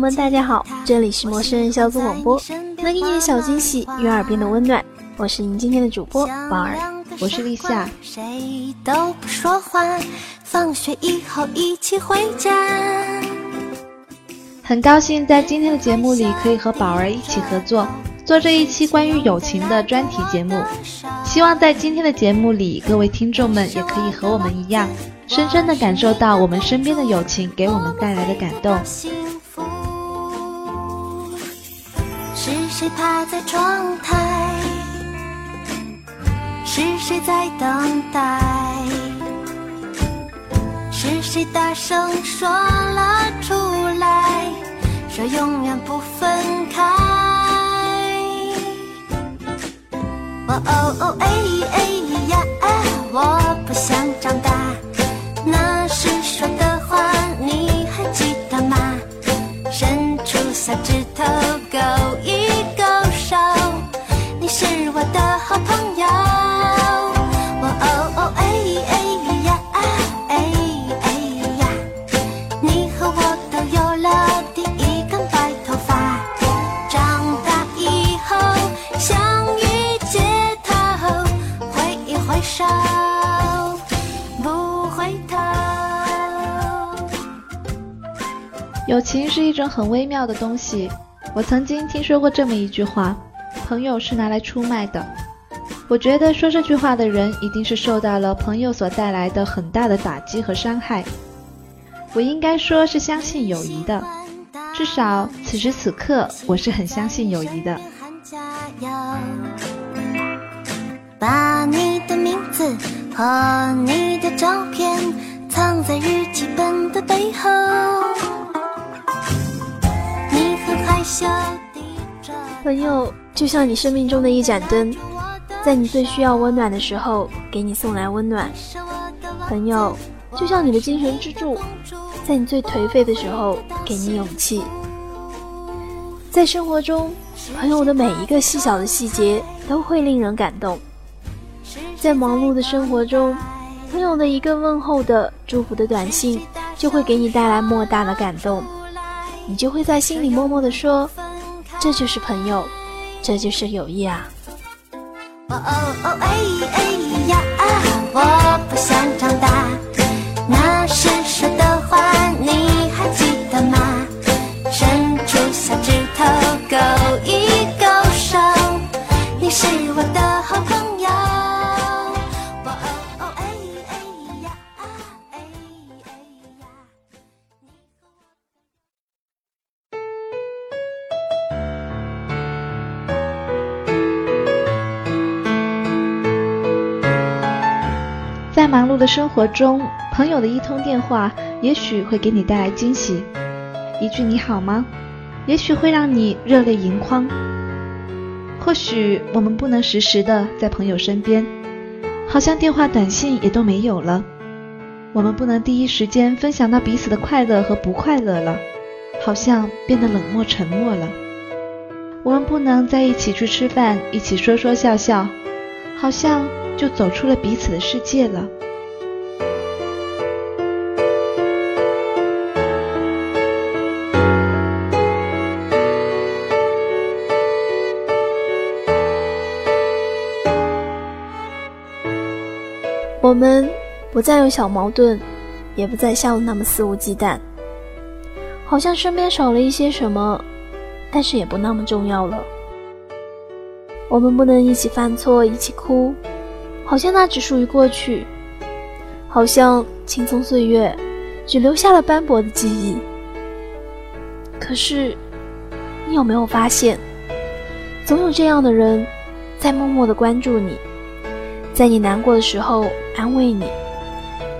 们，大家好，这里是陌生人小组广播，能给你的小惊喜与耳边的温暖。我是您今天的主播宝儿，我是立夏。谁都不说话，放学以后一起回家。很高兴在今天的节目里可以和宝儿一起合作，做这一期关于友情的专题节目。希望在今天的节目里，各位听众们也可以和我们一样。深深的感受到我们身边的友情给我们带来的感动。谁趴在窗台？是谁在等待？是谁大声说了出来？说永远不分开。哦哦哦哎哎呀，我不想长大。那时说的话你还记得吗？伸出小指头情是一种很微妙的东西。我曾经听说过这么一句话：“朋友是拿来出卖的。”我觉得说这句话的人一定是受到了朋友所带来的很大的打击和伤害。我应该说是相信友谊的，至少此时此刻我是很相信友谊的。把你的名字和你的照片藏在日记本的背后。朋友就像你生命中的一盏灯，在你最需要温暖的时候给你送来温暖。朋友就像你的精神支柱，在你最颓废的时候给你勇气。在生活中，朋友的每一个细小的细节都会令人感动。在忙碌的生活中，朋友的一个问候的祝福的短信，就会给你带来莫大的感动。你就会在心里默默地说：“这就是朋友，这就是友谊啊！”哦哦哦哎哎呀啊！我不想长大，的生活中，朋友的一通电话，也许会给你带来惊喜；一句“你好吗”，也许会让你热泪盈眶。或许我们不能时时的在朋友身边，好像电话、短信也都没有了；我们不能第一时间分享到彼此的快乐和不快乐了，好像变得冷漠、沉默了；我们不能在一起去吃饭，一起说说笑笑，好像……就走出了彼此的世界了。我们不再有小矛盾，也不再笑得那么肆无忌惮，好像身边少了一些什么，但是也不那么重要了。我们不能一起犯错，一起哭。好像那只属于过去，好像青葱岁月只留下了斑驳的记忆。可是，你有没有发现，总有这样的人，在默默的关注你，在你难过的时候安慰你。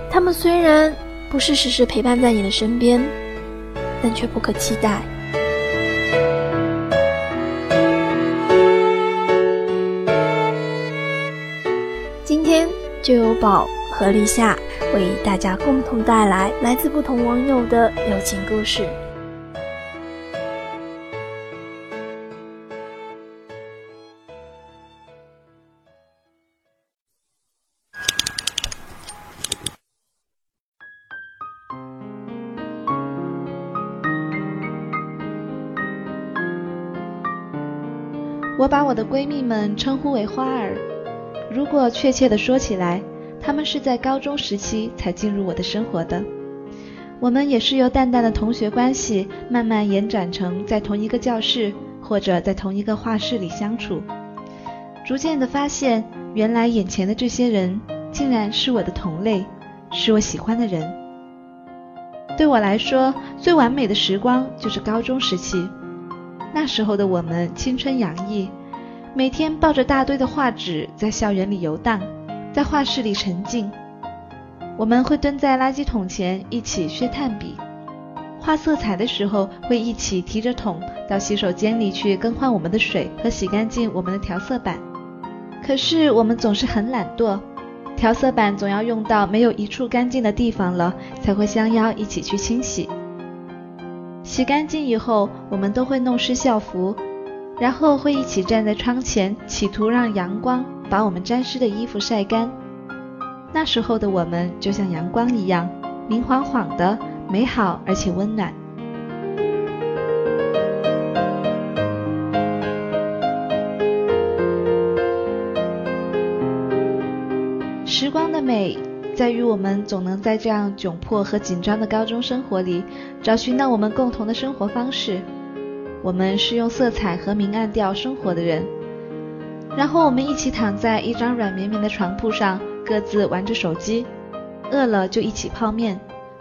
他们虽然不是时时陪伴在你的身边，但却不可替代。就有宝和立夏为大家共同带来来自不同网友的友情故事。我把我的闺蜜们称呼为花儿。如果确切的说起来，她们是在高中时期才进入我的生活的。我们也是由淡淡的同学关系，慢慢延展成在同一个教室或者在同一个画室里相处。逐渐的发现，原来眼前的这些人竟然是我的同类，是我喜欢的人。对我来说，最完美的时光就是高中时期。那时候的我们青春洋溢，每天抱着大堆的画纸在校园里游荡，在画室里沉浸。我们会蹲在垃圾桶前一起削炭笔，画色彩的时候会一起提着桶到洗手间里去更换我们的水和洗干净我们的调色板。可是我们总是很懒惰，调色板总要用到没有一处干净的地方了，才会相邀一起去清洗。洗干净以后，我们都会弄湿校服，然后会一起站在窗前，企图让阳光把我们沾湿的衣服晒干。那时候的我们就像阳光一样，明晃晃的，美好而且温暖。时光的美。在于我们总能在这样窘迫和紧张的高中生活里，找寻到我们共同的生活方式。我们是用色彩和明暗调生活的人，然后我们一起躺在一张软绵绵的床铺上，各自玩着手机，饿了就一起泡面。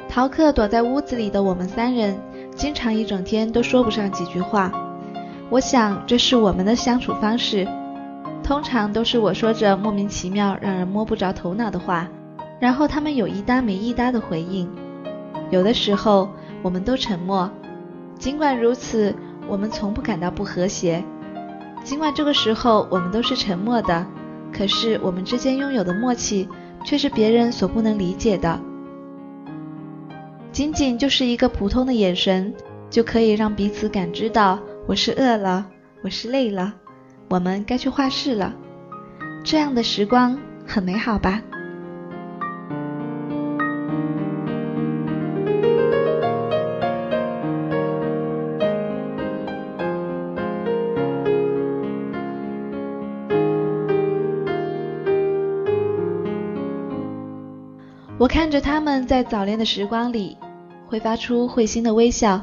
逃课躲在屋子里的我们三人，经常一整天都说不上几句话。我想这是我们的相处方式，通常都是我说着莫名其妙、让人摸不着头脑的话。然后他们有一搭没一搭的回应，有的时候我们都沉默。尽管如此，我们从不感到不和谐。尽管这个时候我们都是沉默的，可是我们之间拥有的默契却是别人所不能理解的。仅仅就是一个普通的眼神，就可以让彼此感知到我是饿了，我是累了，我们该去画室了。这样的时光很美好吧？看着他们在早恋的时光里，会发出会心的微笑，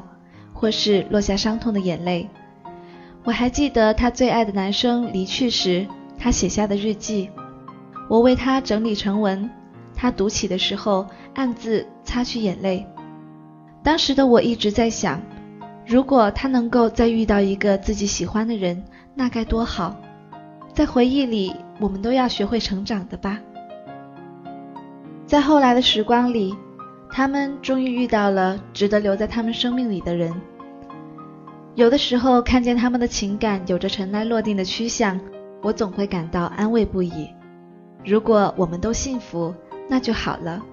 或是落下伤痛的眼泪。我还记得他最爱的男生离去时，他写下的日记，我为他整理成文，他读起的时候暗自擦去眼泪。当时的我一直在想，如果他能够再遇到一个自己喜欢的人，那该多好。在回忆里，我们都要学会成长的吧。在后来的时光里，他们终于遇到了值得留在他们生命里的人。有的时候看见他们的情感有着尘埃落定的趋向，我总会感到安慰不已。如果我们都幸福，那就好了。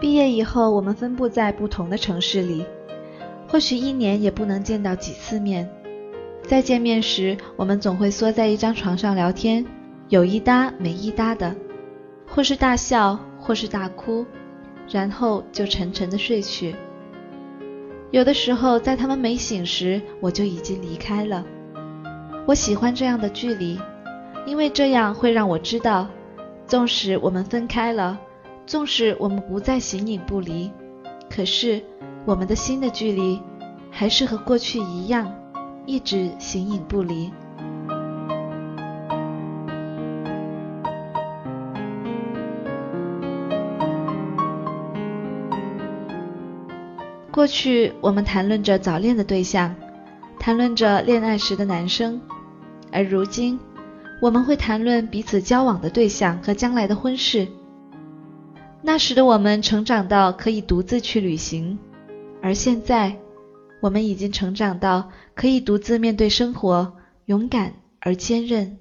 毕业以后，我们分布在不同的城市里。或许一年也不能见到几次面，再见面时，我们总会缩在一张床上聊天，有一搭没一搭的，或是大笑，或是大哭，然后就沉沉的睡去。有的时候，在他们没醒时，我就已经离开了。我喜欢这样的距离，因为这样会让我知道，纵使我们分开了，纵使我们不再形影不离，可是。我们的心的距离，还是和过去一样，一直形影不离。过去我们谈论着早恋的对象，谈论着恋爱时的男生，而如今，我们会谈论彼此交往的对象和将来的婚事。那时的我们成长到可以独自去旅行。而现在，我们已经成长到可以独自面对生活，勇敢而坚韧。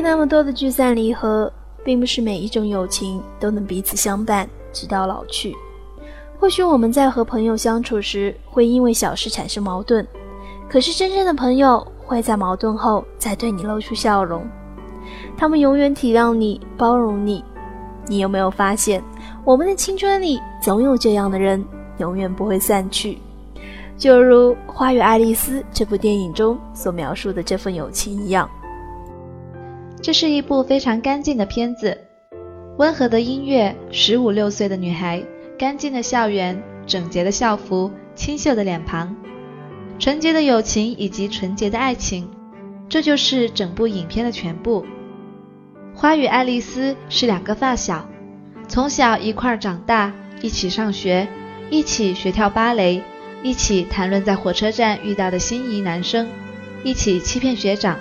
那么多的聚散离合，并不是每一种友情都能彼此相伴直到老去。或许我们在和朋友相处时会因为小事产生矛盾，可是真正的朋友会在矛盾后再对你露出笑容，他们永远体谅你、包容你。你有没有发现，我们的青春里总有这样的人，永远不会散去？就如《花与爱丽丝》这部电影中所描述的这份友情一样。这是一部非常干净的片子，温和的音乐，十五六岁的女孩，干净的校园，整洁的校服，清秀的脸庞，纯洁的友情以及纯洁的爱情，这就是整部影片的全部。花与爱丽丝是两个发小，从小一块长大，一起上学，一起学跳芭蕾，一起谈论在火车站遇到的心仪男生，一起欺骗学长。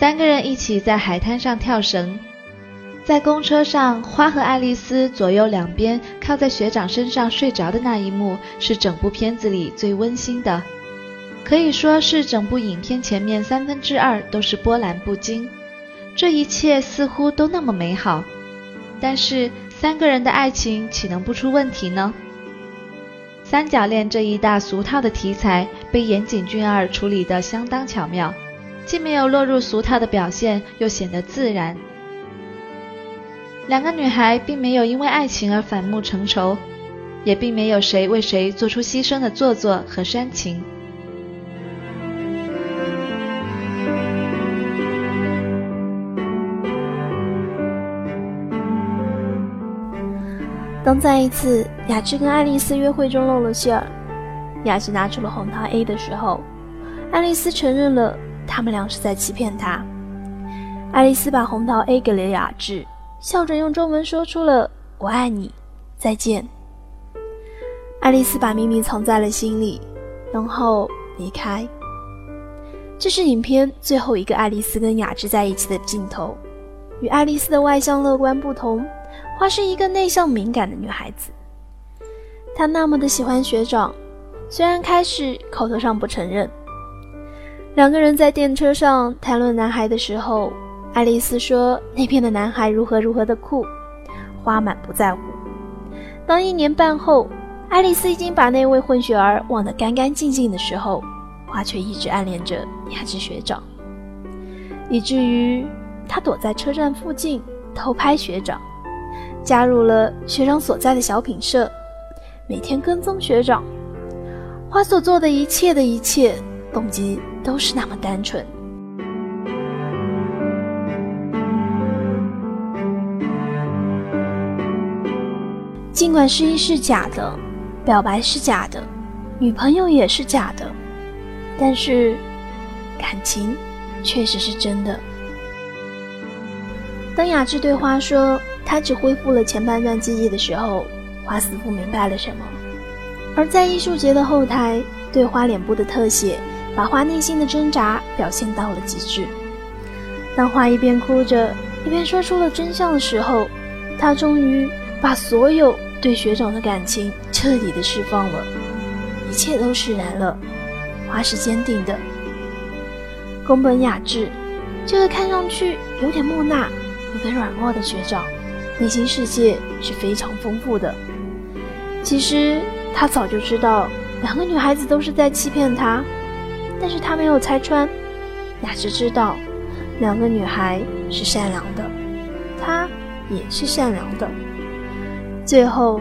三个人一起在海滩上跳绳，在公车上，花和爱丽丝左右两边靠在学长身上睡着的那一幕，是整部片子里最温馨的，可以说是整部影片前面三分之二都是波澜不惊。这一切似乎都那么美好。但是三个人的爱情岂能不出问题呢？三角恋这一大俗套的题材被岩井俊二处理得相当巧妙，既没有落入俗套的表现，又显得自然。两个女孩并没有因为爱情而反目成仇，也并没有谁为谁做出牺牲的做作和煽情。当在一次雅芝跟爱丽丝约会中露了馅儿，雅芝拿出了红桃 A 的时候，爱丽丝承认了他们俩是在欺骗他。爱丽丝把红桃 A 给了雅致，笑着用中文说出了“我爱你，再见”。爱丽丝把秘密藏在了心里，然后离开。这是影片最后一个爱丽丝跟雅致在一起的镜头。与爱丽丝的外向乐观不同。花是一个内向敏感的女孩子，她那么的喜欢学长，虽然开始口头上不承认。两个人在电车上谈论男孩的时候，爱丽丝说那边的男孩如何如何的酷，花满不在乎。当一年半后，爱丽丝已经把那位混血儿忘得干干净净的时候，花却一直暗恋着雅致学长，以至于她躲在车站附近偷拍学长。加入了学长所在的小品社，每天跟踪学长。花所做的一切的一切动机都是那么单纯。尽管失忆是假的，表白是假的，女朋友也是假的，但是感情确实是真的。当雅致对花说。他只恢复了前半段记忆的时候，花似乎明白了什么。而在艺术节的后台，对花脸部的特写，把花内心的挣扎表现到了极致。当花一边哭着，一边说出了真相的时候，他终于把所有对学长的感情彻底的释放了，一切都释然了。花是坚定的。宫本雅治，这个看上去有点木讷、有点软弱的学长。内心世界是非常丰富的。其实他早就知道两个女孩子都是在欺骗他，但是他没有拆穿。雅芝知道两个女孩是善良的，他也是善良的。最后，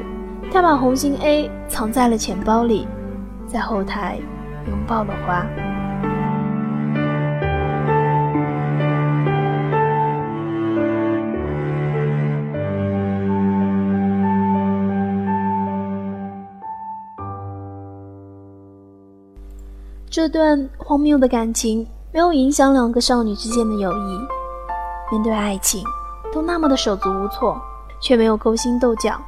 他把红心 A 藏在了钱包里，在后台拥抱了花。这段荒谬的感情没有影响两个少女之间的友谊。面对爱情，都那么的手足无措，却没有勾心斗角。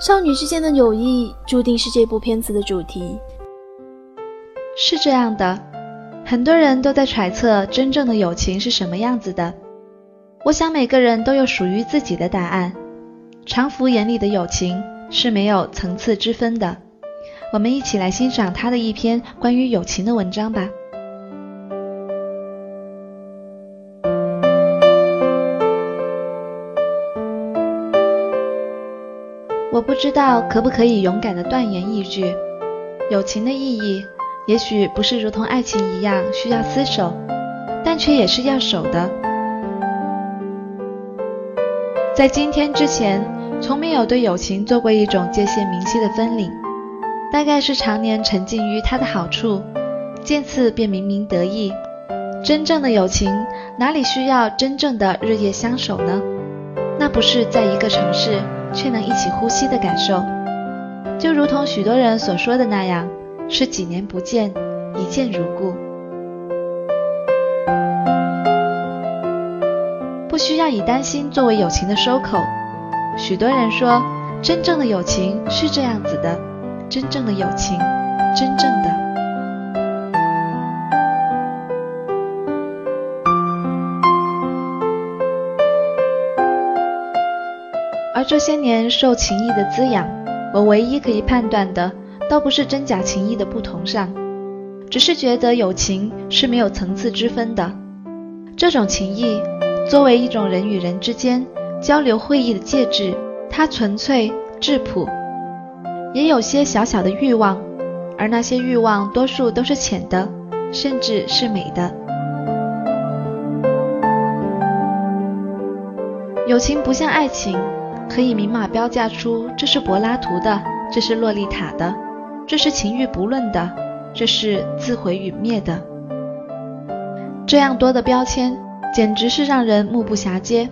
少女之间的友谊注定是这部片子的主题。是这样的，很多人都在揣测真正的友情是什么样子的。我想每个人都有属于自己的答案。常福眼里的友情是没有层次之分的。我们一起来欣赏他的一篇关于友情的文章吧。我不知道可不可以勇敢的断言一句：友情的意义，也许不是如同爱情一样需要厮守，但却也是要守的。在今天之前，从没有对友情做过一种界限明晰的分领。大概是常年沉浸于他的好处，见次便明明得意。真正的友情哪里需要真正的日夜相守呢？那不是在一个城市却能一起呼吸的感受。就如同许多人所说的那样，是几年不见，一见如故。不需要以担心作为友情的收口，许多人说，真正的友情是这样子的，真正的友情，真正的。而这些年受情谊的滋养，我唯一可以判断的，倒不是真假情谊的不同上，只是觉得友情是没有层次之分的。这种情谊，作为一种人与人之间。交流会议的介质，它纯粹质朴，也有些小小的欲望，而那些欲望多数都是浅的，甚至是美的。友情不像爱情，可以明码标价出这是柏拉图的，这是洛丽塔的，这是情欲不论的，这是自毁陨灭的。这样多的标签，简直是让人目不暇接。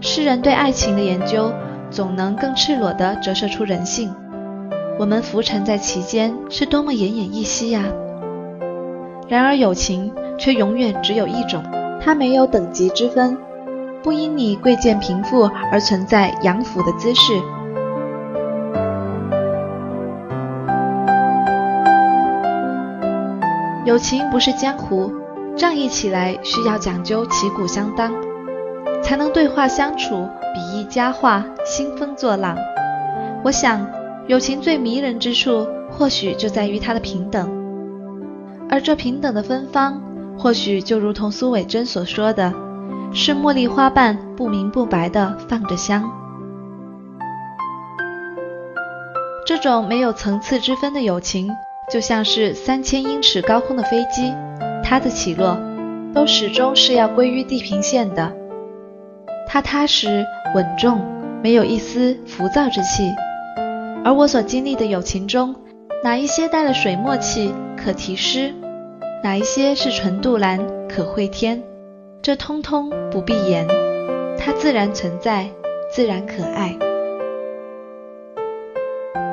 世人对爱情的研究，总能更赤裸地折射出人性。我们浮沉在其间，是多么奄奄一息呀！然而友情却永远只有一种，它没有等级之分，不因你贵贱贫富而存在养俯的姿势。友情不是江湖，仗义起来需要讲究旗鼓相当。才能对话相处，比翼佳话，兴风作浪。我想，友情最迷人之处，或许就在于它的平等。而这平等的芬芳，或许就如同苏伟珍所说的，是茉莉花瓣不明不白的放着香。这种没有层次之分的友情，就像是三千英尺高空的飞机，它的起落，都始终是要归于地平线的。它踏实稳重，没有一丝浮躁之气。而我所经历的友情中，哪一些带了水墨气，可题诗；哪一些是纯杜兰，可绘天，这通通不必言，它自然存在，自然可爱。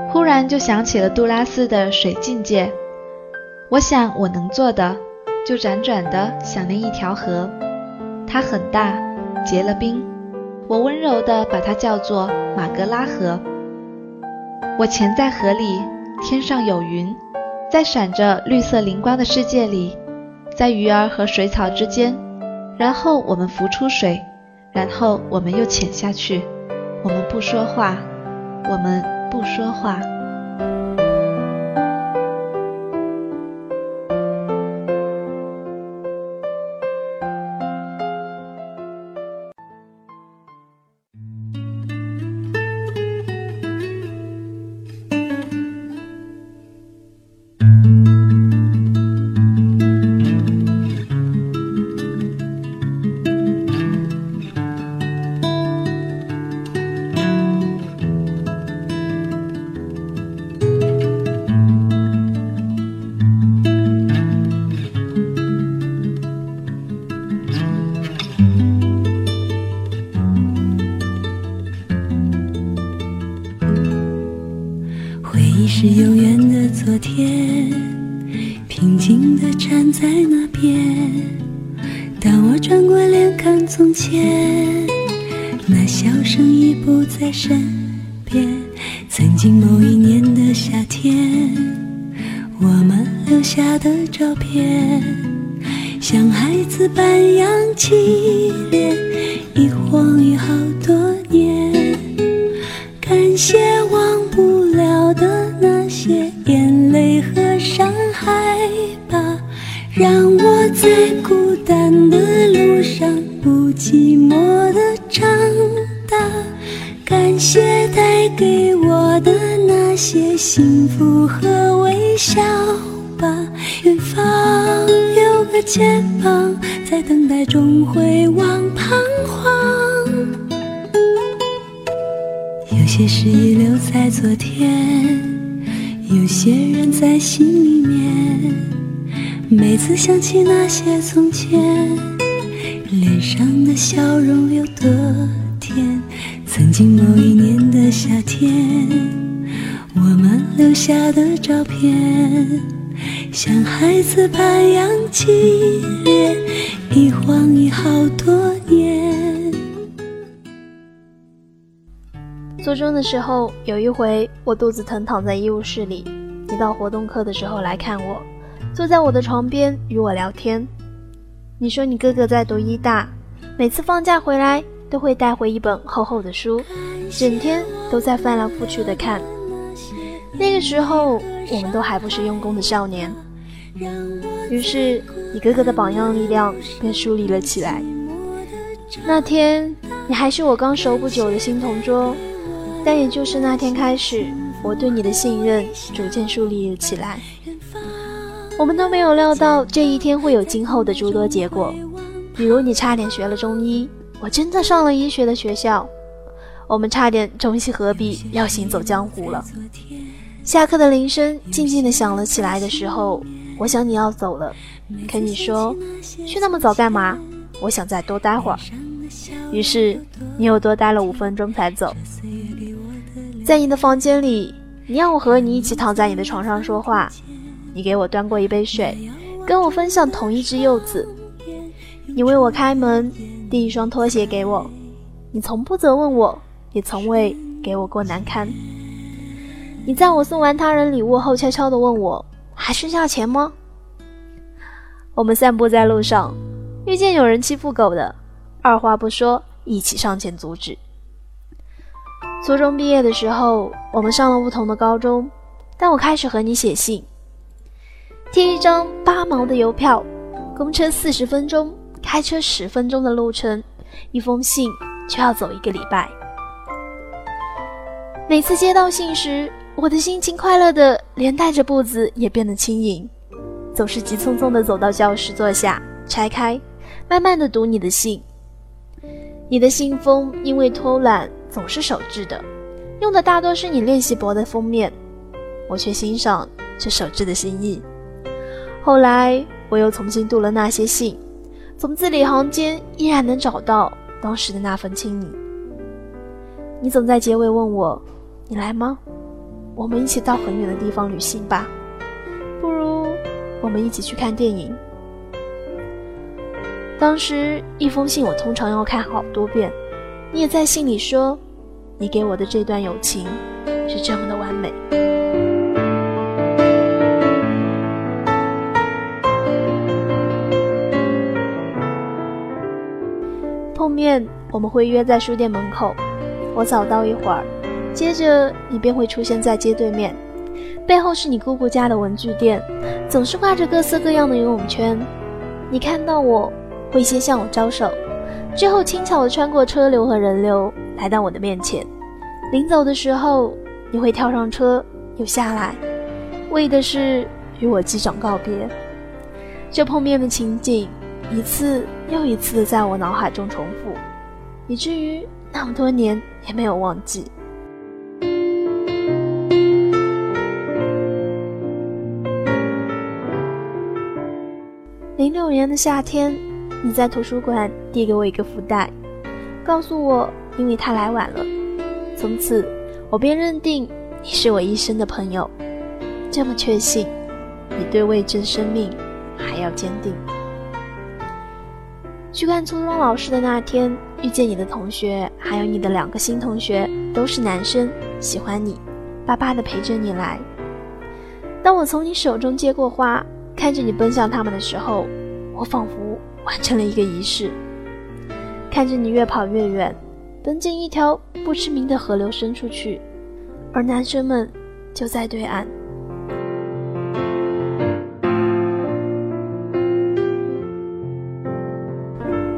忽然就想起了杜拉斯的水境界，我想我能做的，就辗转的想念一条河，它很大。结了冰，我温柔的把它叫做马格拉河。我潜在河里，天上有云，在闪着绿色灵光的世界里，在鱼儿和水草之间。然后我们浮出水，然后我们又潜下去。我们不说话，我们不说话。曾经某一年的夏天，我们留下的照片，像孩子般扬起脸，一晃一晃些幸福和微笑吧。远方有个肩膀在等待中回望彷徨。有些事遗留在昨天。有些人在心里面，每次想起那些从前，脸上的笑容有多甜。曾经某一年的夏天，我们留下的照片，像孩子般扬起脸，一晃已好多年。初中的时候，有一回我肚子疼，躺在医务室里，你到活动课的时候来看我，坐在我的床边与我聊天。你说你哥哥在读医大，每次放假回来都会带回一本厚厚的书，整天都在翻来覆去的看。那个时候，我们都还不是用功的少年。于是，你哥哥的榜样力量便树立了起来。那天，你还是我刚熟不久的新同桌，但也就是那天开始，我对你的信任逐渐树立了起来。我们都没有料到这一天会有今后的诸多结果，比如你差点学了中医，我真的上了医学的学校；我们差点中西合璧，要行走江湖了。下课的铃声静静地响了起来的时候，我想你要走了，可你说去那么早干嘛？我想再多待会儿。于是你又多待了五分钟才走。在你的房间里，你让我和你一起躺在你的床上说话。你给我端过一杯水，跟我分享同一只柚子。你为我开门，递一双拖鞋给我。你从不责问我，也从未给我过难堪。你在我送完他人礼物后，悄悄地问我：“还剩下钱吗？”我们散步在路上，遇见有人欺负狗的，二话不说，一起上前阻止。初中毕业的时候，我们上了不同的高中，但我开始和你写信，贴一张八毛的邮票，公车四十分钟，开车十分钟的路程，一封信却要走一个礼拜。每次接到信时，我的心情快乐的，连带着步子也变得轻盈，总是急匆匆的走到教室坐下，拆开，慢慢的读你的信。你的信封因为偷懒总是手制的，用的大多是你练习簿的封面，我却欣赏这手制的心意。后来我又重新读了那些信，从字里行间依然能找到当时的那份亲昵。你总在结尾问我：“你来吗？”我们一起到很远的地方旅行吧，不如我们一起去看电影。当时一封信我通常要看好多遍，你也在信里说，你给我的这段友情是这么的完美。碰面我们会约在书店门口，我早到一会儿。接着，你便会出现在街对面，背后是你姑姑家的文具店，总是挂着各色各样的游泳圈。你看到我，会先向我招手，之后轻巧地穿过车流和人流，来到我的面前。临走的时候，你会跳上车又下来，为的是与我击掌告别。这碰面的情景，一次又一次地在我脑海中重复，以至于那么多年也没有忘记。零六年的夏天，你在图书馆递给我一个福袋，告诉我因为他来晚了。从此，我便认定你是我一生的朋友。这么确信，比对未知的生命还要坚定。去看初中老师的那天，遇见你的同学，还有你的两个新同学，都是男生，喜欢你，巴巴的陪着你来。当我从你手中接过花。看着你奔向他们的时候，我仿佛完成了一个仪式。看着你越跑越远，奔进一条不知名的河流深处去，而男生们就在对岸。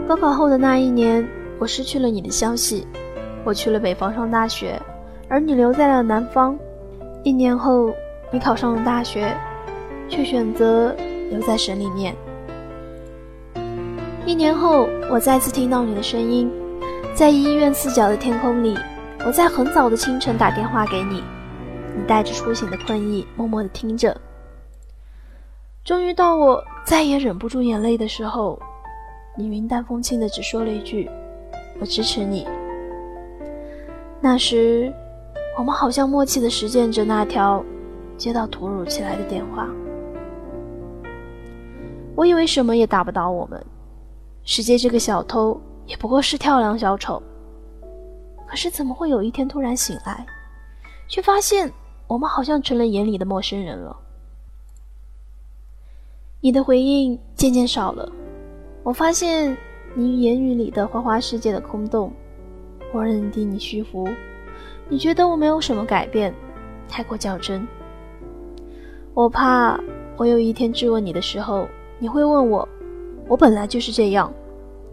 高考后的那一年，我失去了你的消息，我去了北方上大学，而你留在了南方。一年后，你考上了大学。却选择留在省里面。一年后，我再次听到你的声音，在医院四角的天空里。我在很早的清晨打电话给你，你带着初醒的困意，默默的听着。终于到我再也忍不住眼泪的时候，你云淡风轻的只说了一句：“我支持你。”那时，我们好像默契的实践着那条接到突如其来的电话。我以为什么也打不倒我们，世界这个小偷也不过是跳梁小丑。可是怎么会有一天突然醒来，却发现我们好像成了眼里的陌生人了？你的回应渐渐少了，我发现你言语里的花花世界的空洞。我认定你虚浮，你觉得我没有什么改变，太过较真。我怕我有一天质问你的时候，你会问我：我本来就是这样，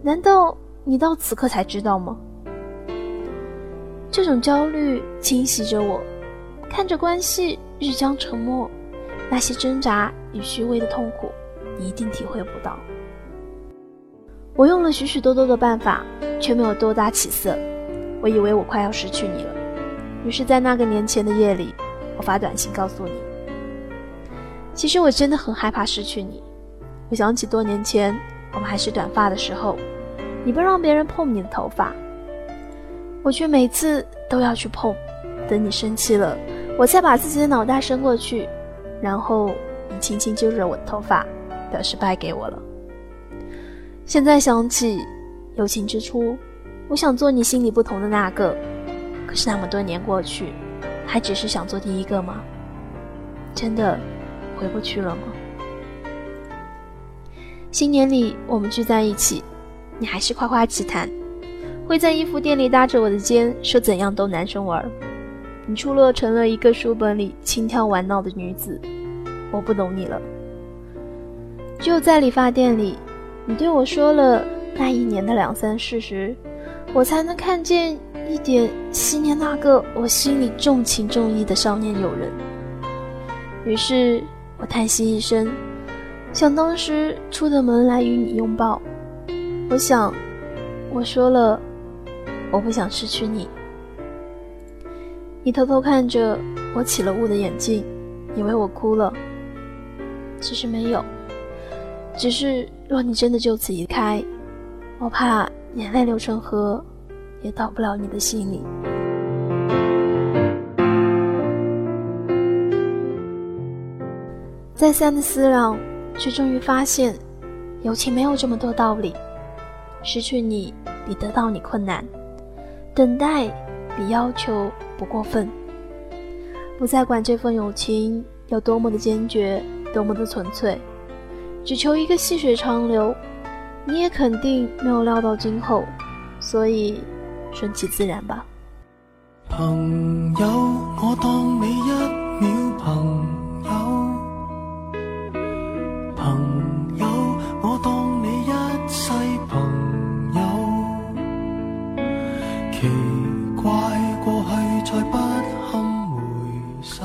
难道你到此刻才知道吗？这种焦虑侵袭着我，看着关系日将沉没，那些挣扎与虚伪的痛苦，你一定体会不到。我用了许许多多的办法，却没有多大起色。我以为我快要失去你了，于是，在那个年前的夜里，我发短信告诉你。其实我真的很害怕失去你。我想起多年前我们还是短发的时候，你不让别人碰你的头发。我却每次都要去碰，等你生气了，我才把自己的脑袋伸过去，然后你轻轻揪着我的头发，表示败给我了。现在想起，友情之初，我想做你心里不同的那个，可是那么多年过去，还只是想做第一个吗？真的回不去了吗？新年里我们聚在一起，你还是夸夸其谈。会在衣服店里搭着我的肩，说怎样都男生玩。你出落成了一个书本里轻佻玩闹的女子，我不懂你了。只有在理发店里，你对我说了那一年的两三事时，我才能看见一点昔年那个我心里重情重义的少年友人。于是我叹息一声，想当时出的门来与你拥抱。我想，我说了。我不想失去你。你偷偷看着我起了雾的眼睛，以为我哭了。其实没有，只是若你真的就此离开，我怕眼泪流成河，也到不了你的心里。再三的思量，却终于发现，友情没有这么多道理。失去你比得到你困难。等待比要求不过分，不再管这份友情有多么的坚决，多么的纯粹，只求一个细水长流。你也肯定没有料到今后，所以顺其自然吧。朋友，我当你一秒朋。朋友，我当你一世朋友。奇怪，过去再不堪回首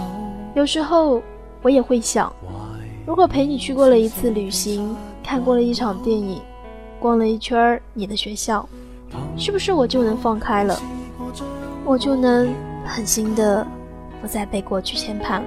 有时候我也会想，如果陪你去过了一次旅行，看过了一场电影，逛了一圈你的学校，是不是我就能放开了？我就能狠心的不再被过去牵绊了？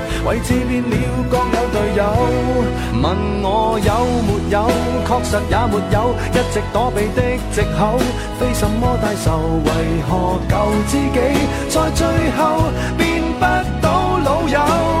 位置变了，各有队友。问我有没有，确实也没有，一直躲避的藉口，非什么大仇，为何旧知己在最后变不到老友？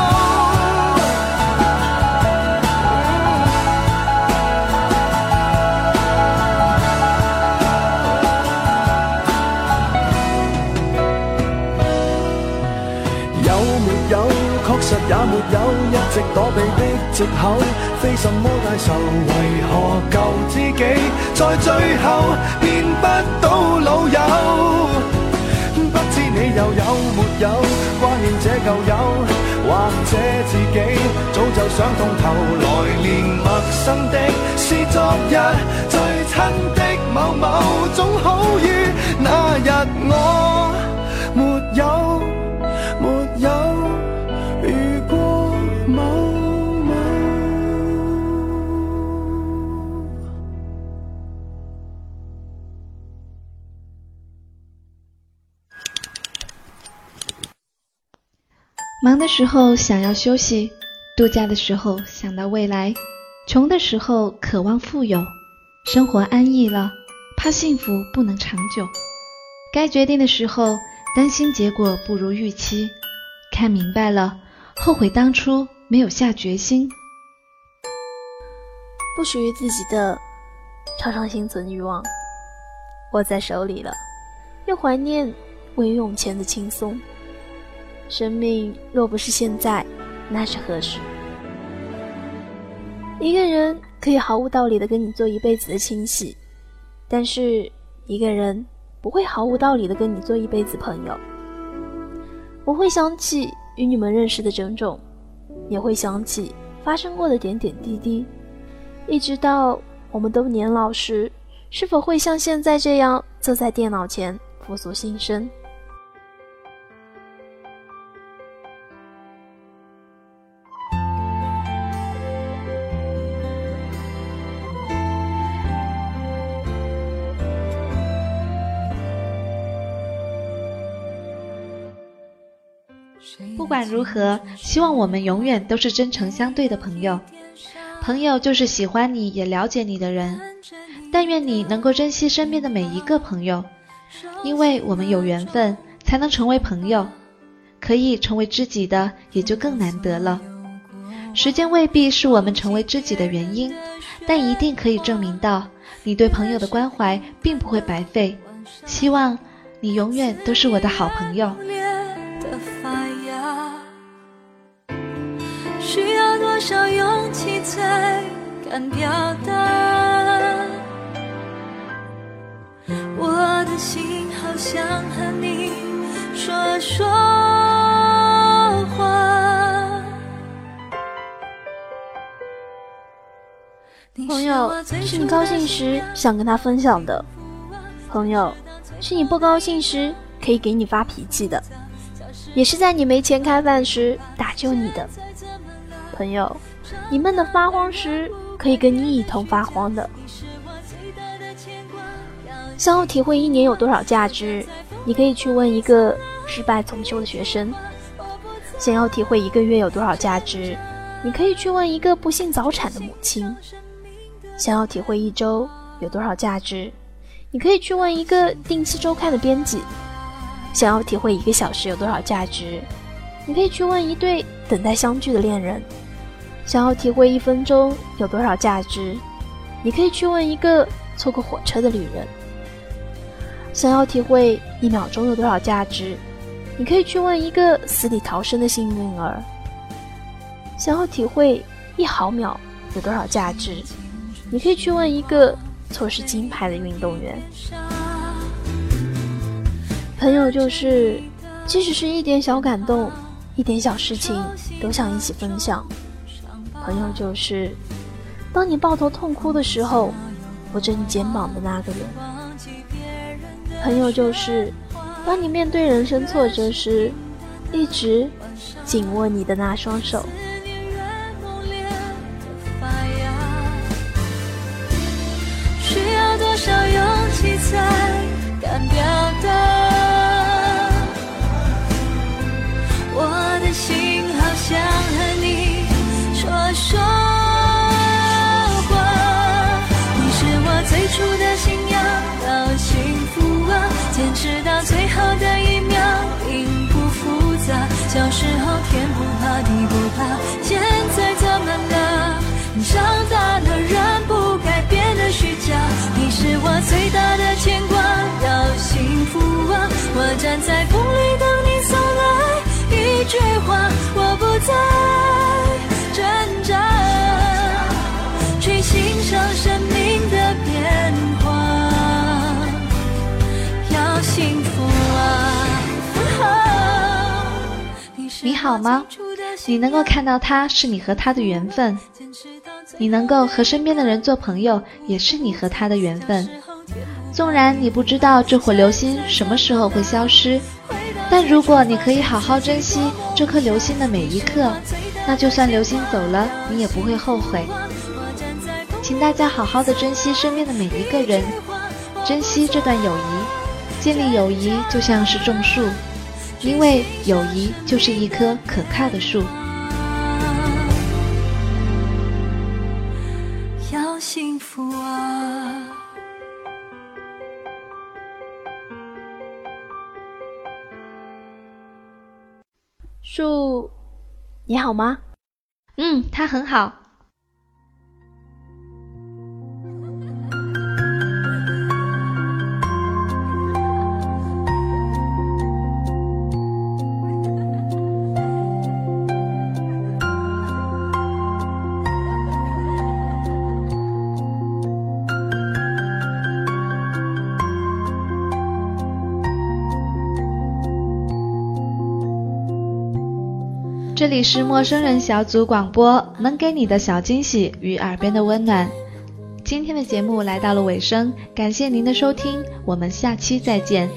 也没有，一直躲避的藉口，非什么大仇。为何旧知己在最后变不到老友？不知你又有没有挂念这旧友，或者自己早就想通透，来年陌生的是昨日最亲的某某，总好于那日我忙的时候想要休息，度假的时候想到未来，穷的时候渴望富有，生活安逸了，怕幸福不能长久。该决定的时候，担心结果不如预期；看明白了，后悔当初没有下决心。不属于自己的，常常心存欲望，握在手里了，又怀念未用前的轻松。生命若不是现在，那是何时？一个人可以毫无道理的跟你做一辈子的亲戚，但是一个人不会毫无道理的跟你做一辈子朋友。我会想起与你们认识的种种，也会想起发生过的点点滴滴，一直到我们都年老时，是否会像现在这样坐在电脑前复述心声？不管如何，希望我们永远都是真诚相对的朋友。朋友就是喜欢你也了解你的人。但愿你能够珍惜身边的每一个朋友，因为我们有缘分才能成为朋友，可以成为知己的也就更难得了。时间未必是我们成为知己的原因，但一定可以证明到你对朋友的关怀并不会白费。希望你永远都是我的好朋友。才敢表达？我的心好想和你说说话。朋友是你高兴时想跟他分享的，朋友是你不高兴时可以给你发脾气的。也是在你没钱开饭时打救你的朋友，你闷得发慌时可以跟你一同发慌的。想要体会一年有多少价值，你可以去问一个失败重修的学生；想要体会一个月有多少价值，你可以去问一个不幸早产的母亲；想要体会一周有多少价值，你可以去问一个定期周刊的编辑。想要体会一个小时有多少价值，你可以去问一对等待相聚的恋人；想要体会一分钟有多少价值，你可以去问一个错过火车的旅人；想要体会一秒钟有多少价值，你可以去问一个死里逃生的幸运儿；想要体会一毫秒有多少价值，你可以去问一个错失金牌的运动员。朋友就是，即使是一点小感动，一点小事情，都想一起分享。朋友就是当你抱头痛哭的时候，扶着你肩膀的那个人；朋友就是当你面对人生挫折时，一直紧握你的那双手。需要多少勇气才敢表达？我的心好像很说话。你是我最初的信仰，到幸福啊，坚持到最后的一秒，并不复杂。小时候天不怕地不怕，现在怎么了？长大了，人不该变得虚假。你是我最大的牵挂，要幸福啊！我站在风里等你好吗？你能够看到他，是你和他的缘分；你能够和身边的人做朋友，也是你和他的缘分。纵然你不知道这火流星什么时候会消失，但如果你可以好好珍惜这颗流星的每一刻，那就算流星走了，你也不会后悔。请大家好好的珍惜身边的每一个人，珍惜这段友谊。建立友谊就像是种树。因为友谊就是一棵可靠的树。要幸福啊！树，你好吗？嗯，他很好。这里是陌生人小组广播，能给你的小惊喜与耳边的温暖。今天的节目来到了尾声，感谢您的收听，我们下期再见。